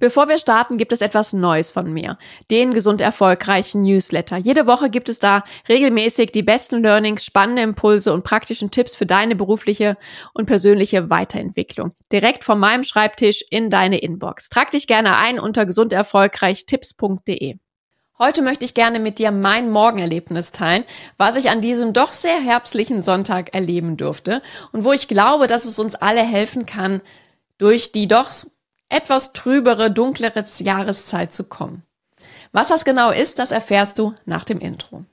Bevor wir starten, gibt es etwas Neues von mir. Den gesund erfolgreichen Newsletter. Jede Woche gibt es da regelmäßig die besten Learnings, spannende Impulse und praktischen Tipps für deine berufliche und persönliche Weiterentwicklung. Direkt von meinem Schreibtisch in deine Inbox. Trag dich gerne ein unter gesunderfolgreichtipps.de. Heute möchte ich gerne mit dir mein Morgenerlebnis teilen, was ich an diesem doch sehr herbstlichen Sonntag erleben durfte und wo ich glaube, dass es uns alle helfen kann, durch die doch etwas trübere, dunklere Jahreszeit zu kommen. Was das genau ist, das erfährst du nach dem Intro.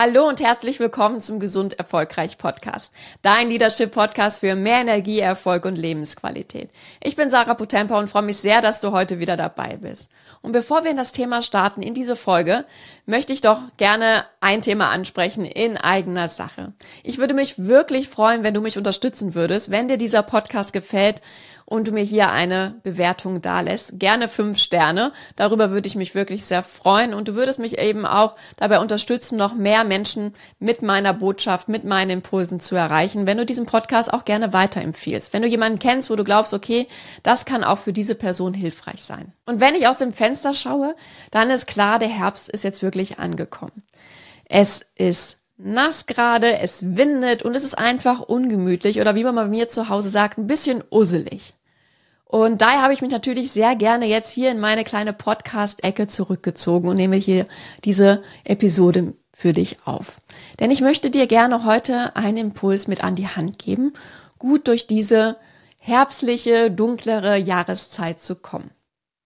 Hallo und herzlich willkommen zum Gesund Erfolgreich Podcast. Dein Leadership Podcast für mehr Energie, Erfolg und Lebensqualität. Ich bin Sarah Potempa und freue mich sehr, dass du heute wieder dabei bist. Und bevor wir in das Thema starten, in diese Folge, möchte ich doch gerne ein Thema ansprechen in eigener Sache. Ich würde mich wirklich freuen, wenn du mich unterstützen würdest, wenn dir dieser Podcast gefällt und du mir hier eine Bewertung dalässt. Gerne fünf Sterne. Darüber würde ich mich wirklich sehr freuen. Und du würdest mich eben auch dabei unterstützen, noch mehr Menschen mit meiner Botschaft, mit meinen Impulsen zu erreichen, wenn du diesen Podcast auch gerne weiterempfiehlst. Wenn du jemanden kennst, wo du glaubst, okay, das kann auch für diese Person hilfreich sein. Und wenn ich aus dem Fenster schaue, dann ist klar, der Herbst ist jetzt wirklich angekommen. Es ist nass gerade, es windet und es ist einfach ungemütlich oder wie man bei mir zu Hause sagt, ein bisschen usselig. Und daher habe ich mich natürlich sehr gerne jetzt hier in meine kleine Podcast-Ecke zurückgezogen und nehme hier diese Episode für dich auf. Denn ich möchte dir gerne heute einen Impuls mit an die Hand geben, gut durch diese herbstliche, dunklere Jahreszeit zu kommen.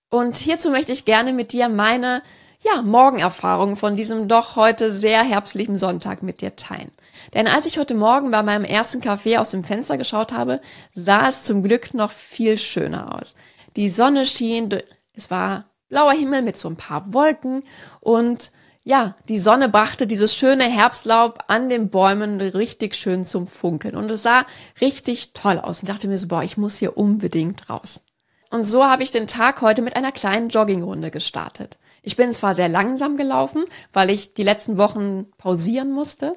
Und hierzu möchte ich gerne mit dir meine ja, Morgenerfahrung von diesem doch heute sehr herbstlichen Sonntag mit dir teilen. Denn als ich heute Morgen bei meinem ersten Kaffee aus dem Fenster geschaut habe, sah es zum Glück noch viel schöner aus. Die Sonne schien, es war blauer Himmel mit so ein paar Wolken und ja, die Sonne brachte dieses schöne Herbstlaub an den Bäumen richtig schön zum Funkeln und es sah richtig toll aus und dachte mir so, boah, ich muss hier unbedingt raus. Und so habe ich den Tag heute mit einer kleinen Joggingrunde gestartet. Ich bin zwar sehr langsam gelaufen, weil ich die letzten Wochen pausieren musste,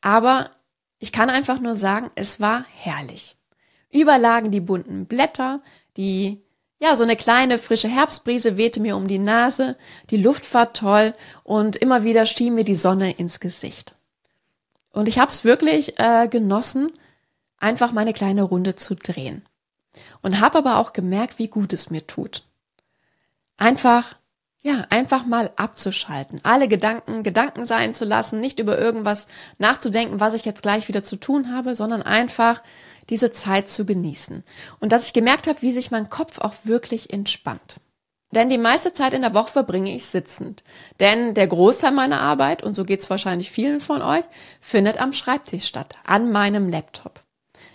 aber ich kann einfach nur sagen, es war herrlich. Überlagen die bunten Blätter, die, ja, so eine kleine frische Herbstbrise wehte mir um die Nase, die Luft war toll und immer wieder schien mir die Sonne ins Gesicht. Und ich habe es wirklich äh, genossen, einfach meine kleine Runde zu drehen. Und habe aber auch gemerkt, wie gut es mir tut. Einfach ja, einfach mal abzuschalten, alle Gedanken Gedanken sein zu lassen, nicht über irgendwas nachzudenken, was ich jetzt gleich wieder zu tun habe, sondern einfach diese Zeit zu genießen. Und dass ich gemerkt habe, wie sich mein Kopf auch wirklich entspannt. Denn die meiste Zeit in der Woche verbringe ich sitzend. Denn der Großteil meiner Arbeit, und so geht es wahrscheinlich vielen von euch, findet am Schreibtisch statt, an meinem Laptop.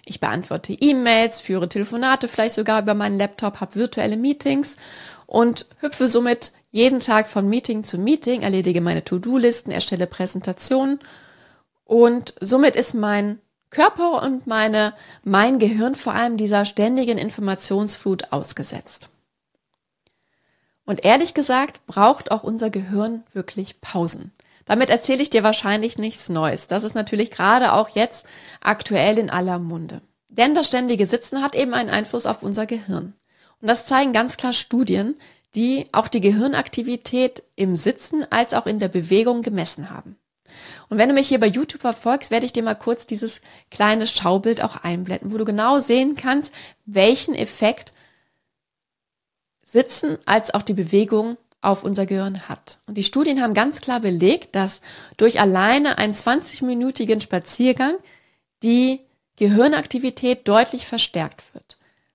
Ich beantworte E-Mails, führe Telefonate vielleicht sogar über meinen Laptop, habe virtuelle Meetings und hüpfe somit jeden Tag von Meeting zu Meeting, erledige meine To-Do-Listen, erstelle Präsentationen und somit ist mein Körper und meine, mein Gehirn vor allem dieser ständigen Informationsflut ausgesetzt. Und ehrlich gesagt braucht auch unser Gehirn wirklich Pausen. Damit erzähle ich dir wahrscheinlich nichts Neues. Das ist natürlich gerade auch jetzt aktuell in aller Munde. Denn das ständige Sitzen hat eben einen Einfluss auf unser Gehirn. Und das zeigen ganz klar Studien, die auch die Gehirnaktivität im Sitzen als auch in der Bewegung gemessen haben. Und wenn du mich hier bei YouTube verfolgst, werde ich dir mal kurz dieses kleine Schaubild auch einblenden, wo du genau sehen kannst, welchen Effekt Sitzen als auch die Bewegung auf unser Gehirn hat. Und die Studien haben ganz klar belegt, dass durch alleine einen 20-minütigen Spaziergang die Gehirnaktivität deutlich verstärkt wird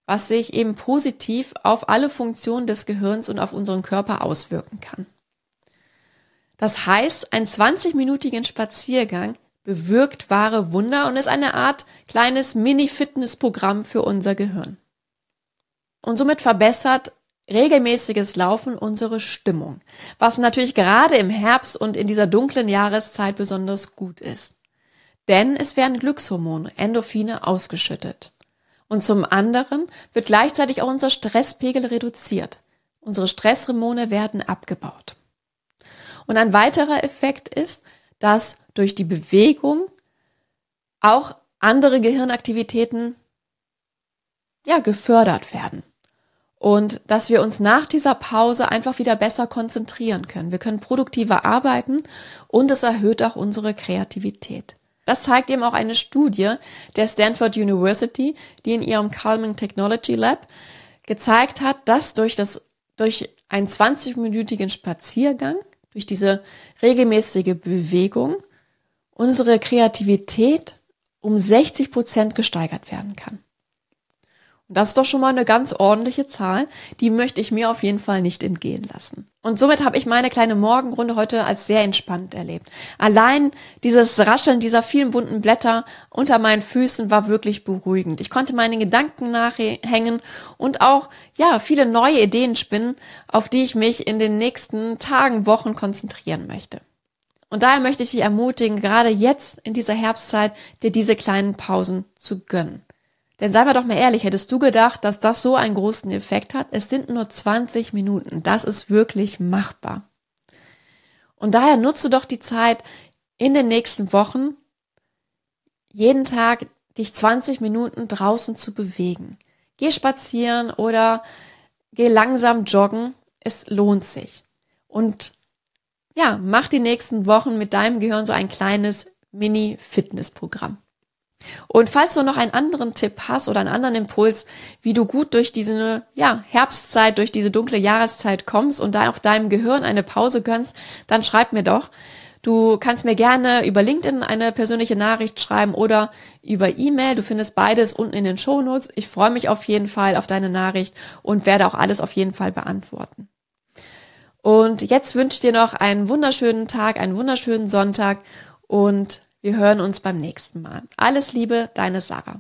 was sich eben positiv auf alle Funktionen des Gehirns und auf unseren Körper auswirken kann. Das heißt, ein 20-minütigen Spaziergang bewirkt wahre Wunder und ist eine Art kleines Mini-Fitness-Programm für unser Gehirn. Und somit verbessert regelmäßiges Laufen unsere Stimmung, was natürlich gerade im Herbst und in dieser dunklen Jahreszeit besonders gut ist. Denn es werden Glückshormone, Endorphine ausgeschüttet. Und zum anderen wird gleichzeitig auch unser Stresspegel reduziert. Unsere Stresshormone werden abgebaut. Und ein weiterer Effekt ist, dass durch die Bewegung auch andere Gehirnaktivitäten ja gefördert werden und dass wir uns nach dieser Pause einfach wieder besser konzentrieren können. Wir können produktiver arbeiten und es erhöht auch unsere Kreativität. Das zeigt eben auch eine Studie der Stanford University, die in ihrem Calming Technology Lab gezeigt hat, dass durch das, durch einen 20-minütigen Spaziergang, durch diese regelmäßige Bewegung, unsere Kreativität um 60 Prozent gesteigert werden kann. Das ist doch schon mal eine ganz ordentliche Zahl. Die möchte ich mir auf jeden Fall nicht entgehen lassen. Und somit habe ich meine kleine Morgenrunde heute als sehr entspannt erlebt. Allein dieses Rascheln dieser vielen bunten Blätter unter meinen Füßen war wirklich beruhigend. Ich konnte meine Gedanken nachhängen und auch, ja, viele neue Ideen spinnen, auf die ich mich in den nächsten Tagen, Wochen konzentrieren möchte. Und daher möchte ich dich ermutigen, gerade jetzt in dieser Herbstzeit, dir diese kleinen Pausen zu gönnen. Denn sei mal doch mal ehrlich, hättest du gedacht, dass das so einen großen Effekt hat? Es sind nur 20 Minuten. Das ist wirklich machbar. Und daher nutze doch die Zeit in den nächsten Wochen, jeden Tag dich 20 Minuten draußen zu bewegen. Geh spazieren oder geh langsam joggen. Es lohnt sich. Und ja, mach die nächsten Wochen mit deinem Gehirn so ein kleines Mini-Fitness-Programm. Und falls du noch einen anderen Tipp hast oder einen anderen Impuls, wie du gut durch diese ja, Herbstzeit, durch diese dunkle Jahreszeit kommst und da auch deinem Gehirn eine Pause gönnst, dann schreib mir doch. Du kannst mir gerne über LinkedIn eine persönliche Nachricht schreiben oder über E-Mail. Du findest beides unten in den Show Notes. Ich freue mich auf jeden Fall auf deine Nachricht und werde auch alles auf jeden Fall beantworten. Und jetzt wünsche ich dir noch einen wunderschönen Tag, einen wunderschönen Sonntag und wir hören uns beim nächsten Mal. Alles Liebe, deine Sarah.